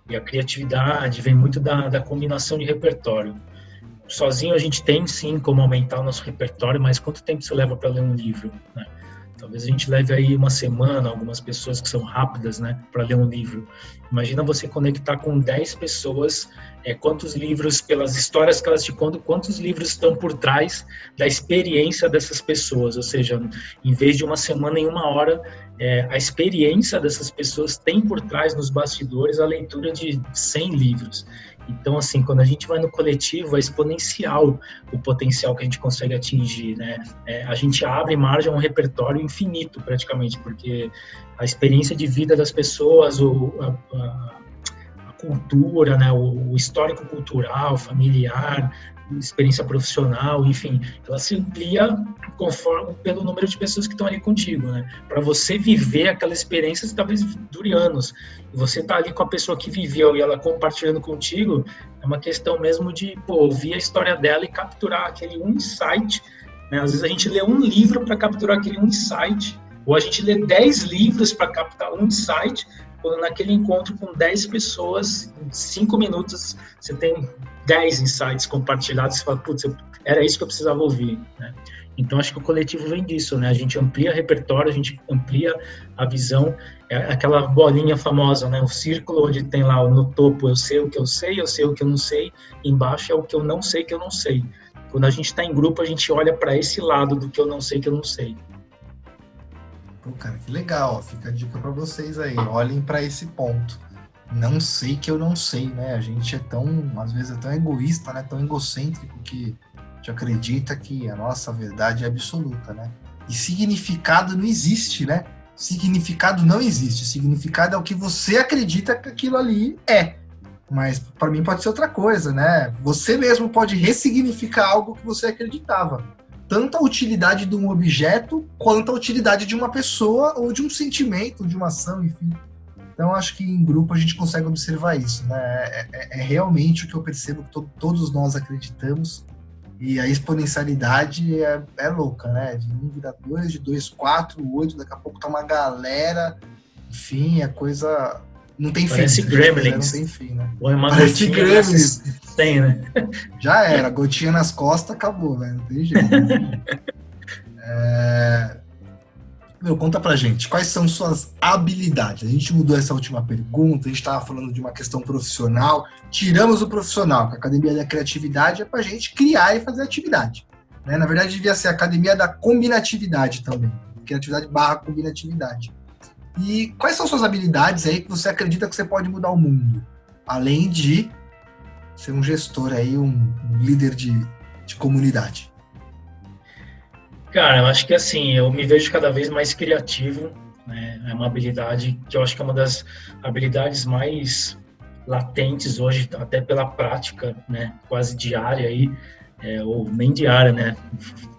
E a criatividade vem muito da, da combinação de repertório. Sozinho a gente tem sim como aumentar o nosso repertório, mas quanto tempo você leva para ler um livro? Né? Talvez a gente leve aí uma semana, algumas pessoas que são rápidas, né, para ler um livro. Imagina você conectar com 10 pessoas é, quantos livros, pelas histórias que elas te contam, quantos livros estão por trás da experiência dessas pessoas. Ou seja, em vez de uma semana em uma hora, é, a experiência dessas pessoas tem por trás nos bastidores a leitura de 100 livros. Então, assim, quando a gente vai no coletivo, é exponencial o potencial que a gente consegue atingir, né? É, a gente abre margem a um repertório infinito, praticamente, porque a experiência de vida das pessoas, o, a, a, cultura, né? o histórico cultural, familiar, experiência profissional, enfim, ela se amplia conforme pelo número de pessoas que estão ali contigo, né? Para você viver aquela experiência, talvez dure anos. Você tá ali com a pessoa que viveu e ela compartilhando contigo, é uma questão mesmo de pô, ouvir a história dela e capturar aquele um insight. Né? Às vezes a gente lê um livro para capturar aquele um insight, ou a gente lê dez livros para captar um insight, quando naquele encontro com 10 pessoas, em 5 minutos, você tem 10 insights compartilhados, você fala, putz, era isso que eu precisava ouvir, né? Então, acho que o coletivo vem disso, né? A gente amplia repertório, a gente amplia a visão, é aquela bolinha famosa, né? O círculo onde tem lá no topo, eu sei o que eu sei, eu sei o que eu não sei, embaixo é o que eu não sei que eu não sei. Quando a gente está em grupo, a gente olha para esse lado do que eu não sei que eu não sei. Pô, cara, que legal. Fica a dica para vocês aí. Olhem para esse ponto. Não sei que eu não sei, né? A gente é tão, às vezes, é tão egoísta, né? Tão egocêntrico que a gente acredita que a nossa verdade é absoluta, né? E significado não existe, né? Significado não existe. Significado é o que você acredita que aquilo ali é. Mas para mim pode ser outra coisa, né? Você mesmo pode ressignificar algo que você acreditava tanto a utilidade de um objeto quanto a utilidade de uma pessoa ou de um sentimento, de uma ação, enfim. Então, acho que em grupo a gente consegue observar isso. Né? É, é, é realmente o que eu percebo que to todos nós acreditamos. E a exponencialidade é, é louca, né? De 1 vira 2, de 2, 4, 8, daqui a pouco tá uma galera. Enfim, é coisa não tem Parece fim. Gremlins. Não tem fim, né? Ou é uma Parece Gremlins. Tem, né? Já era. Gotinha nas costas, acabou, velho. Não tem jeito. é... Meu, conta pra gente, quais são suas habilidades? A gente mudou essa última pergunta, a gente estava falando de uma questão profissional, tiramos o profissional, que a Academia da Criatividade é pra gente criar e fazer atividade. Né? Na verdade, devia ser a Academia da Combinatividade também. Criatividade barra combinatividade. E quais são suas habilidades aí que você acredita que você pode mudar o mundo? Além de ser um gestor aí, um, líder de, de comunidade. Cara, eu acho que assim, eu me vejo cada vez mais criativo, né? É uma habilidade que eu acho que é uma das habilidades mais latentes hoje, até pela prática, né? Quase diária aí, é, ou nem diária, né?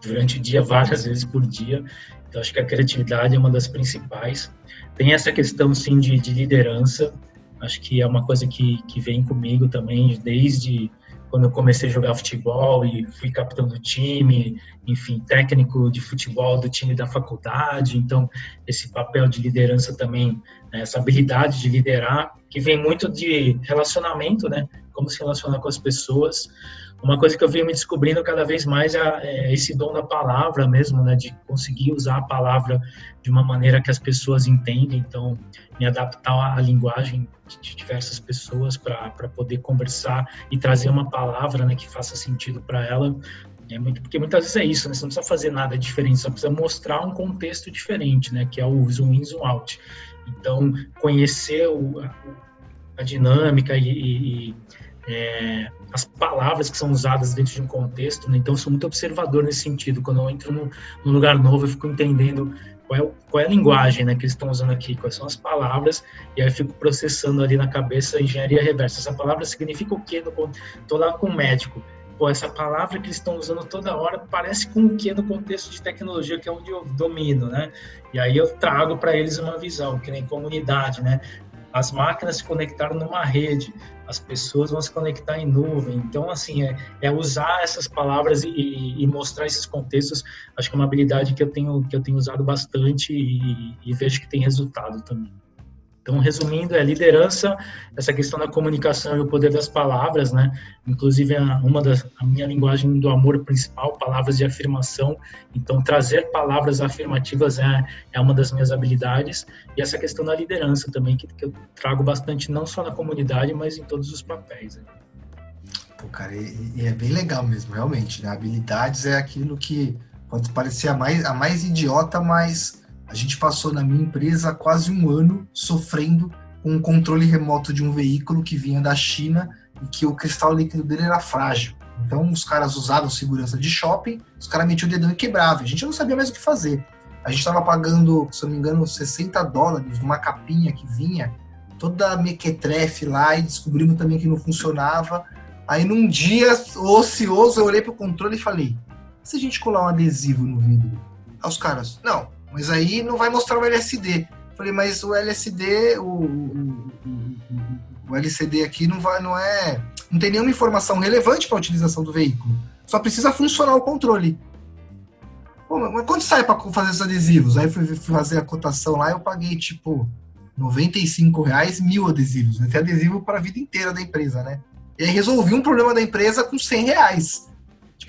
Durante o dia, várias vezes por dia. Então, acho que a criatividade é uma das principais. Tem essa questão, sim, de, de liderança. Acho que é uma coisa que, que vem comigo também desde quando eu comecei a jogar futebol e fui capitão do time, enfim, técnico de futebol do time da faculdade. Então, esse papel de liderança também, né, essa habilidade de liderar, que vem muito de relacionamento, né? Como se relacionar com as pessoas uma coisa que eu venho me descobrindo cada vez mais é, é, esse dom da palavra mesmo, né, de conseguir usar a palavra de uma maneira que as pessoas entendem, então me adaptar à linguagem de diversas pessoas para poder conversar e trazer uma palavra, né, que faça sentido para ela. É muito, porque muitas vezes é isso, né, você não precisa fazer nada diferente, só precisa mostrar um contexto diferente, né, que é o zoom in, zoom out. Então, conhecer o, a, a dinâmica e, e é, as palavras que são usadas dentro de um contexto, né? então eu sou muito observador nesse sentido. Quando eu entro num, lugar novo, eu fico entendendo qual é, qual é a linguagem né, que eles estão usando aqui, quais são as palavras, e aí eu fico processando ali na cabeça a engenharia reversa. Essa palavra significa o quê? Estou lá com o médico. Pô, essa palavra que eles estão usando toda hora parece com o que no contexto de tecnologia, que é onde eu domino, né? E aí eu trago para eles uma visão, que nem comunidade, né? As máquinas se conectaram numa rede, as pessoas vão se conectar em nuvem. Então, assim, é, é usar essas palavras e, e, mostrar esses contextos. Acho que é uma habilidade que eu tenho, que eu tenho usado bastante e, e vejo que tem resultado também. Então, resumindo, é liderança, essa questão da comunicação e o poder das palavras, né? Inclusive, uma das, a minha linguagem do amor principal, palavras de afirmação. Então, trazer palavras afirmativas é, é uma das minhas habilidades. E essa questão da liderança também, que, que eu trago bastante, não só na comunidade, mas em todos os papéis. Né? Pô, cara, e, e, é bem legal mesmo, realmente, né? Habilidades é aquilo que pode parecer a mais, a mais idiota, mas a gente passou na minha empresa quase um ano sofrendo com um controle remoto de um veículo que vinha da China e que o cristal líquido dele era frágil. Então os caras usavam segurança de shopping, os caras metiam o dedão e quebravam. A gente não sabia mais o que fazer. A gente estava pagando, se eu não me engano, 60 dólares numa capinha que vinha, toda mequetrefe lá, e descobrimos também que não funcionava. Aí num dia ocioso eu olhei pro controle e falei: se a gente colar um adesivo no vidro? Aí os caras, não, mas aí não vai mostrar o LSD. Falei, mas o LSD, o, o, o, o LCD aqui não vai, não é, não tem nenhuma informação relevante para a utilização do veículo. Só precisa funcionar o controle. Pô, mas quanto sai para fazer esses adesivos? Aí fui fazer a cotação lá, eu paguei tipo 95 reais, mil adesivos. Né? Tem adesivo para a vida inteira da empresa, né? E aí resolvi um problema da empresa com 100 reais.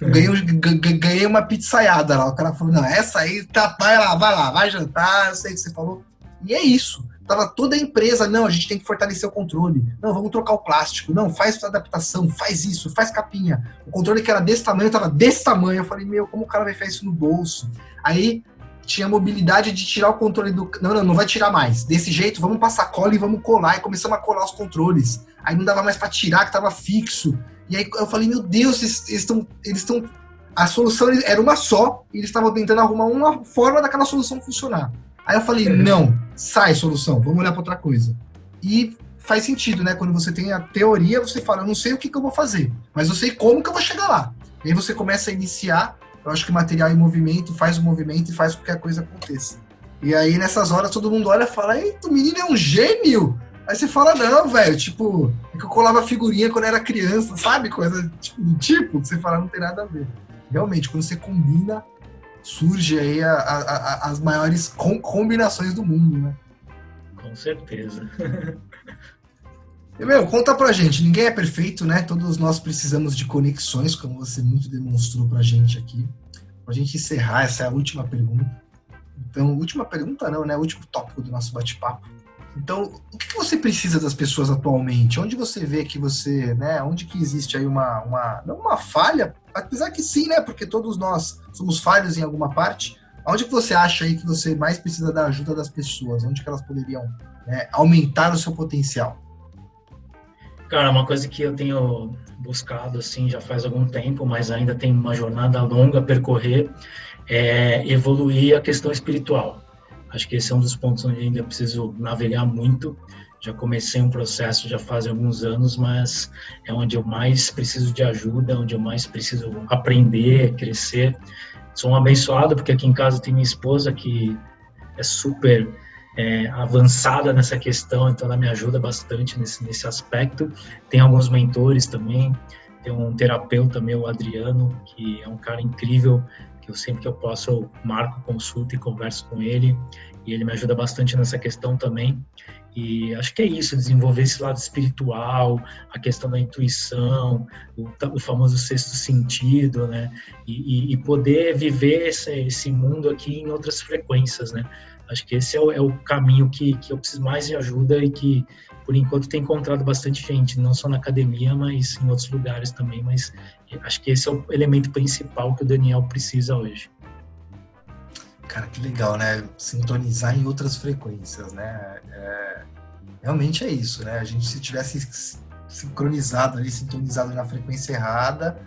É. ganhei, ganhei uma pizzaiada lá. O cara falou: não, essa aí, tá, vai lá, vai lá, vai jantar, eu sei o que você falou. E é isso. Tava toda a empresa, não, a gente tem que fortalecer o controle. Não, vamos trocar o plástico. Não, faz adaptação, faz isso, faz capinha. O controle que era desse tamanho, tava desse tamanho. Eu falei, meu, como o cara vai fazer isso no bolso? Aí tinha a mobilidade de tirar o controle do. Não, não, não vai tirar mais. Desse jeito, vamos passar cola e vamos colar. E começamos a colar os controles. Aí não dava mais para tirar, que tava fixo. E aí eu falei, meu Deus, eles estão. Eles estão. A solução era uma só, e eles estavam tentando arrumar uma forma daquela solução funcionar. Aí eu falei, não, sai solução, vamos olhar para outra coisa. E faz sentido, né? Quando você tem a teoria, você fala, eu não sei o que, que eu vou fazer, mas eu sei como que eu vou chegar lá. E aí você começa a iniciar, eu acho que material em movimento faz o movimento e faz com que a coisa aconteça. E aí, nessas horas, todo mundo olha e fala, eita, o menino é um gênio! Aí você fala, não, velho, tipo, é que eu colava figurinha quando era criança, sabe? Coisa tipo, tipo, que você fala, não tem nada a ver. Realmente, quando você combina, surge aí a, a, a, as maiores com, combinações do mundo, né? Com certeza. Meu, conta pra gente, ninguém é perfeito, né? Todos nós precisamos de conexões, como você muito demonstrou pra gente aqui. Pra gente encerrar, essa é a última pergunta. Então, última pergunta não, né? O último tópico do nosso bate-papo. Então, o que, você precisa das pessoas atualmente? Onde você vê que você, né? Onde que existe aí uma, uma não uma falha, apesar que sim, né? Porque todos nós somos falhos em alguma parte. Onde que você acha aí que você mais precisa da ajuda das pessoas? Onde que elas poderiam né, aumentar o seu potencial? Cara, uma coisa que eu tenho buscado assim já faz algum tempo, mas ainda tem uma jornada longa a percorrer, é evoluir a questão espiritual Acho que esse é um dos pontos onde ainda preciso navegar muito. Já comecei um processo já faz alguns anos, mas é onde eu mais preciso de ajuda, onde eu mais preciso aprender, crescer. Sou um abençoado porque aqui em casa tem minha esposa que é super é, avançada nessa questão, então ela me ajuda bastante nesse, nesse aspecto. Tem alguns mentores também, tem um terapeuta meu, Adriano, que é um cara incrível, que eu sempre que eu posso eu marco consulta e converso com ele e ele me ajuda bastante nessa questão também. E acho que é isso, desenvolver esse lado espiritual, a questão da intuição, o, o famoso sexto sentido, né? E, e poder viver esse, esse, mundo aqui em outras frequências, né? Acho que esse é o, é o caminho que, que eu preciso mais de ajuda e que, por enquanto, tem encontrado bastante gente, não só na academia, mas em outros lugares também. Mas acho que esse é o elemento principal que o Daniel precisa hoje. Cara, que legal, né? Sintonizar em outras frequências, né? É, realmente é isso, né? A gente, se tivesse sincronizado ali, sintonizado na frequência errada,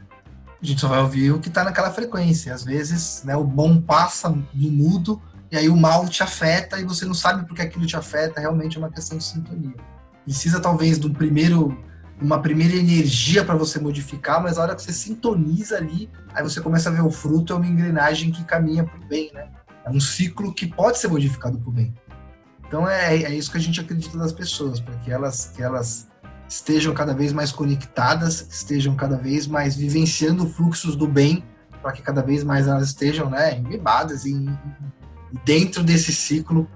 a gente só vai ouvir o que está naquela frequência. Às vezes, né, o bom passa no mudo e aí o mal te afeta e você não sabe porque aquilo te afeta. Realmente é uma questão de sintonia. Precisa talvez do primeiro uma primeira energia para você modificar, mas a hora que você sintoniza ali, aí você começa a ver o fruto, é uma engrenagem que caminha para o bem, né? Um ciclo que pode ser modificado para o bem. Então é, é isso que a gente acredita das pessoas, para que elas, que elas estejam cada vez mais conectadas, estejam cada vez mais vivenciando fluxos do bem, para que cada vez mais elas estejam né, embebadas em, dentro desse ciclo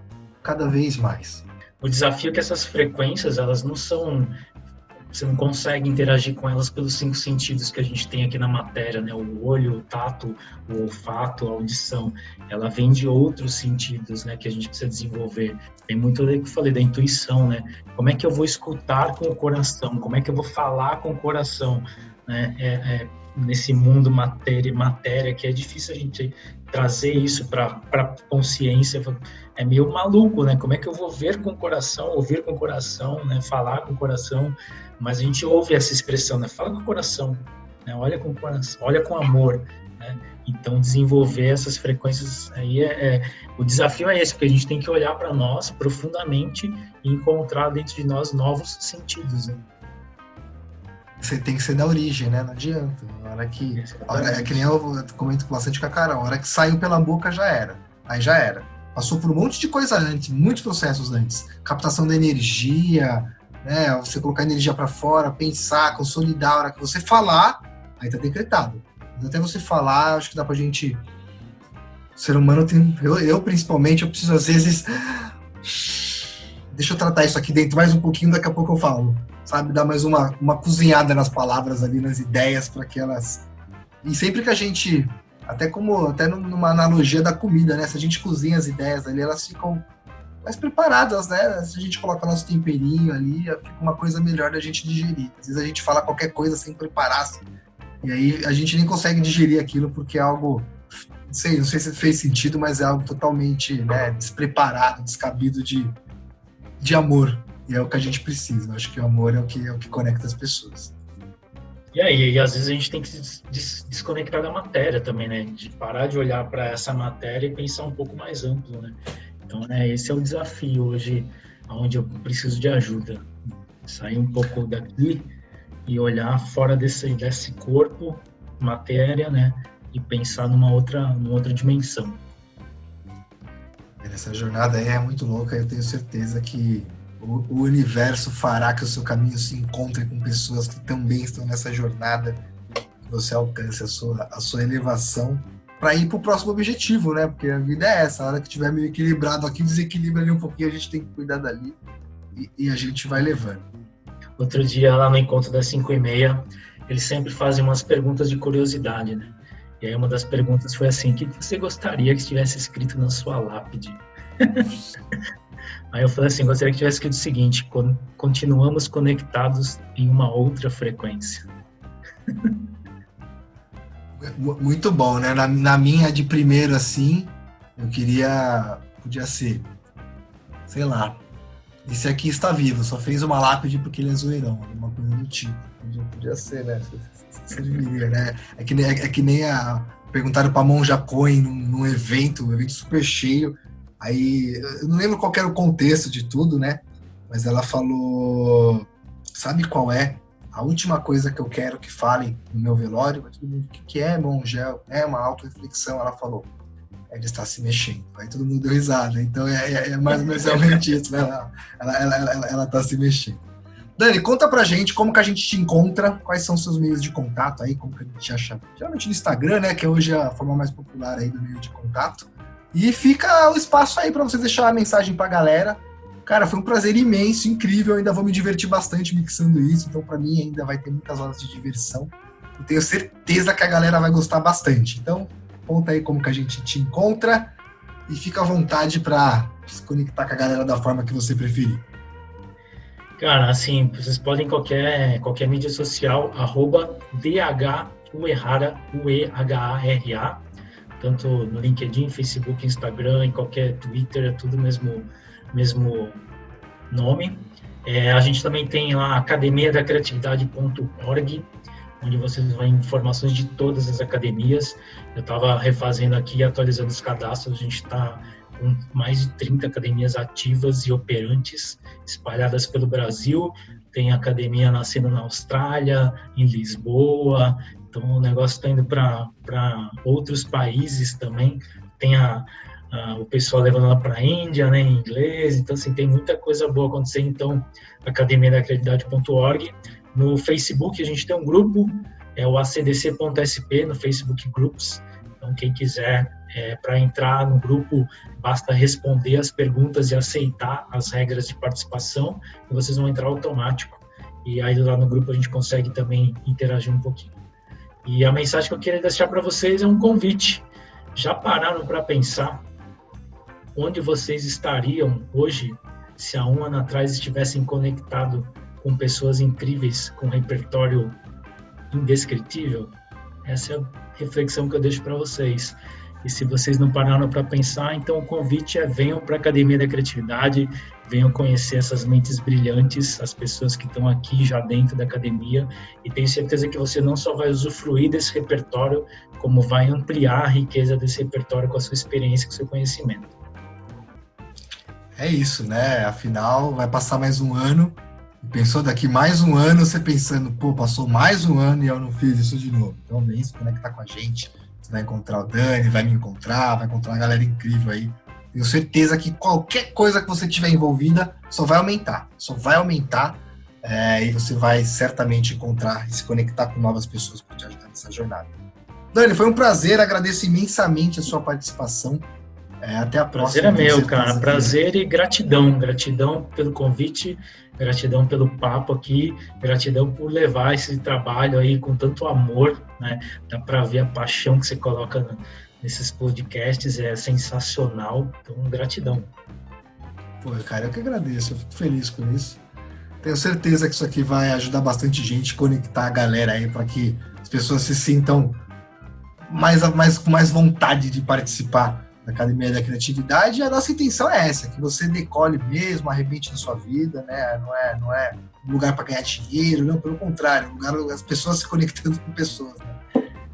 cada vez mais. O desafio é que essas frequências elas não são você não consegue interagir com elas pelos cinco sentidos que a gente tem aqui na matéria, né? O olho, o tato, o olfato, a audição. Ela vem de outros sentidos, né? Que a gente precisa desenvolver. Tem muito do que eu falei da intuição, né? Como é que eu vou escutar com o coração? Como é que eu vou falar com o coração? né? É, é, nesse mundo matéria, matéria que é difícil a gente trazer isso para a consciência. É meio maluco, né? Como é que eu vou ver com o coração, ouvir com o coração, né? Falar com o coração, mas a gente ouve essa expressão, né? Fala com o coração, né? Olha com o coração, olha com amor, né? Então desenvolver essas frequências aí é, é o desafio é esse, porque a gente tem que olhar para nós profundamente e encontrar dentro de nós novos sentidos. Né? Você tem que ser da origem, né? Não adianta. A hora que. A hora, é que nem eu comento bastante com a Carol. A hora que saiu pela boca já era. Aí já era. Passou por um monte de coisa antes, muitos processos antes. Captação da energia, né? Você colocar energia para fora, pensar, consolidar. A hora que você falar, aí tá decretado. Mas até você falar, acho que dá pra gente. O ser humano tem. Eu, eu principalmente, eu preciso às vezes. Deixa eu tratar isso aqui dentro mais um pouquinho, daqui a pouco eu falo sabe, dar mais uma, uma cozinhada nas palavras ali, nas ideias, para que elas. E sempre que a gente, até como, até numa analogia da comida, né? Se a gente cozinha as ideias ali, elas ficam mais preparadas, né? Se a gente coloca nosso temperinho ali, fica uma coisa melhor da gente digerir. Às vezes a gente fala qualquer coisa sem preparar, assim, e aí a gente nem consegue digerir aquilo porque é algo, sei, não sei se fez sentido, mas é algo totalmente né, despreparado, descabido de, de amor. E é o que a gente precisa. Eu acho que o amor é o que, é o que conecta as pessoas. E aí, e às vezes a gente tem que se desconectar da matéria também, né? De parar de olhar para essa matéria e pensar um pouco mais amplo, né? Então, né, esse é o desafio hoje, onde eu preciso de ajuda. Sair um pouco daqui e olhar fora desse, desse corpo, matéria, né? E pensar numa outra, numa outra dimensão. Essa jornada é muito louca, eu tenho certeza que o, universo fará que o seu caminho se encontre com pessoas que também estão nessa jornada, que você alcance a sua, a sua elevação para ir para o próximo objetivo, né? Porque a vida é essa, a hora que tiver meio equilibrado aqui, desequilibra ali um pouquinho, a gente tem que cuidar dali e, e a gente vai levando. Outro dia, lá no encontro das 5 e meia, eles sempre fazem umas perguntas de curiosidade, né? E aí uma das perguntas foi assim, o que você gostaria que estivesse escrito na sua lápide? Aí eu falei assim, gostaria que tivesse escrito o seguinte, continuamos conectados em uma outra frequência. Muito bom, né? Na, na, minha de primeiro, assim, eu queria, podia ser, sei lá, esse aqui está vivo, só fez uma lápide porque ele é zoeirão, alguma coisa do tipo. Podia, podia ser, né? Né? É que nem, é, que nem a, perguntaram para Monja Coin num, num evento, um evento super cheio, Aí, eu não lembro qual era o contexto de tudo, né? Mas ela falou: sabe qual é a última coisa que eu quero que falem no meu velório? Todo mundo, o que, é, Mongel? É uma auto-reflexão. Ela falou: ele está se mexendo. Aí todo mundo deu risada. Então é, é, é mais ou menos realmente isso, né? Ela, ela, ela, ela, ela tá se mexendo. Dani, conta pra gente como que a gente te encontra, quais são os seus meios de contato aí, como que a gente te acha. Geralmente no Instagram, né? Que hoje é a forma mais popular aí do meio de contato. E fica o espaço aí para você deixar a mensagem para a galera. Cara, foi um prazer imenso, incrível. ainda vou me divertir bastante mixando isso. Então, para mim, ainda vai ter muitas horas de diversão. Eu tenho certeza que a galera vai gostar bastante. Então, conta aí como que a gente te encontra e fica à vontade para se conectar com a galera da forma que você preferir. Cara, assim, vocês podem qualquer qualquer mídia social arroba DHUEHARA, U-E-H-A-R-A, tanto no LinkedIn, Facebook, Instagram, em qualquer Twitter, é tudo mesmo mesmo nome. É, a gente também tem lá academia da criatividade.org, onde vocês vão informações de todas as academias. Eu estava refazendo aqui, atualizando os cadastros, a gente está com mais de 30 academias ativas e operantes espalhadas pelo Brasil. Tem academia nascendo na Austrália, em Lisboa, então o negócio está indo para outros países também. Tem a, a, o pessoal levando lá para a Índia, né, em inglês. Então, assim, tem muita coisa boa acontecendo. Então, academia da credibilidade.org. No Facebook, a gente tem um grupo, é o acdc.sp, no Facebook Groups. Então, quem quiser, é, para entrar no grupo, basta responder as perguntas e aceitar as regras de participação, e vocês vão entrar automático. E aí lá no grupo a gente consegue também interagir um pouquinho. E a mensagem que eu queria deixar para vocês é um convite. Já pararam para pensar onde vocês estariam hoje se há um ano atrás estivessem conectados com pessoas incríveis, com repertório indescritível? Essa é a reflexão que eu deixo para vocês. E se vocês não pararam para pensar, então o convite é venham para a Academia da Criatividade, venham conhecer essas mentes brilhantes, as pessoas que estão aqui já dentro da academia, e tenho certeza que você não só vai usufruir desse repertório, como vai ampliar a riqueza desse repertório com a sua experiência, com o seu conhecimento. É isso, né? Afinal, vai passar mais um ano. Pensou daqui mais um ano, você pensando, pô, passou mais um ano e eu não fiz isso de novo. Então vem se conectar com a gente você vai encontrar o Dani, vai me encontrar, vai encontrar uma galera incrível aí. Tenho certeza que qualquer coisa que você tiver envolvida só vai aumentar, só vai aumentar é, e você vai certamente encontrar e se conectar com novas pessoas para te ajudar nessa jornada. Dani, foi um prazer, agradeço imensamente a sua participação. É, até a próxima. Prazer é meu, cara. Prazer e gratidão. Gratidão pelo convite, gratidão pelo papo aqui, gratidão por levar esse trabalho aí com tanto amor, né? Dá para ver a paixão que você coloca nesses podcasts, é sensacional. Então, gratidão. Pô, cara, eu que agradeço, eu fico feliz com isso. Tenho certeza que isso aqui vai ajudar bastante gente, conectar a galera aí para que as pessoas se sintam mais, mais, com mais vontade de participar da Academia da Criatividade, a nossa intenção é essa, que você decole mesmo, arrebente na sua vida, né? Não é, não é um lugar para ganhar dinheiro, não, pelo contrário, um lugar as pessoas se conectando com pessoas. Né?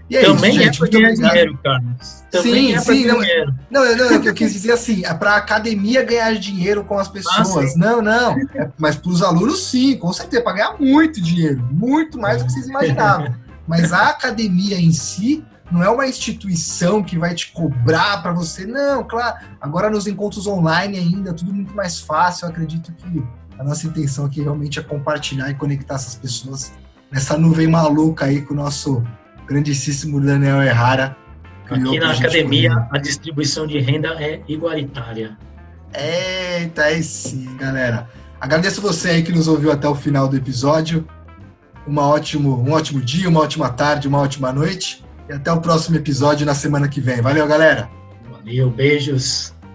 E é Também isso, é para ganhar dinheiro, cara. Também sim, é sim. Não, dinheiro. não, não, eu quis dizer assim, é para a academia ganhar dinheiro com as ah, pessoas. Ah, não, não. É, mas para os alunos, sim, com certeza, para ganhar muito dinheiro, muito mais do que vocês imaginavam. Mas a academia em si não é uma instituição que vai te cobrar para você. Não, claro. Agora nos encontros online ainda, tudo muito mais fácil. Eu acredito que a nossa intenção aqui realmente é compartilhar e conectar essas pessoas nessa nuvem maluca aí com o nosso grandíssimo Daniel Errara. Aqui na academia, poder. a distribuição de renda é igualitária. Eita, aí sim, galera. Agradeço você aí que nos ouviu até o final do episódio. Uma ótimo, um ótimo dia, uma ótima tarde, uma ótima noite. E até o próximo episódio na semana que vem. Valeu, galera. Valeu, beijos.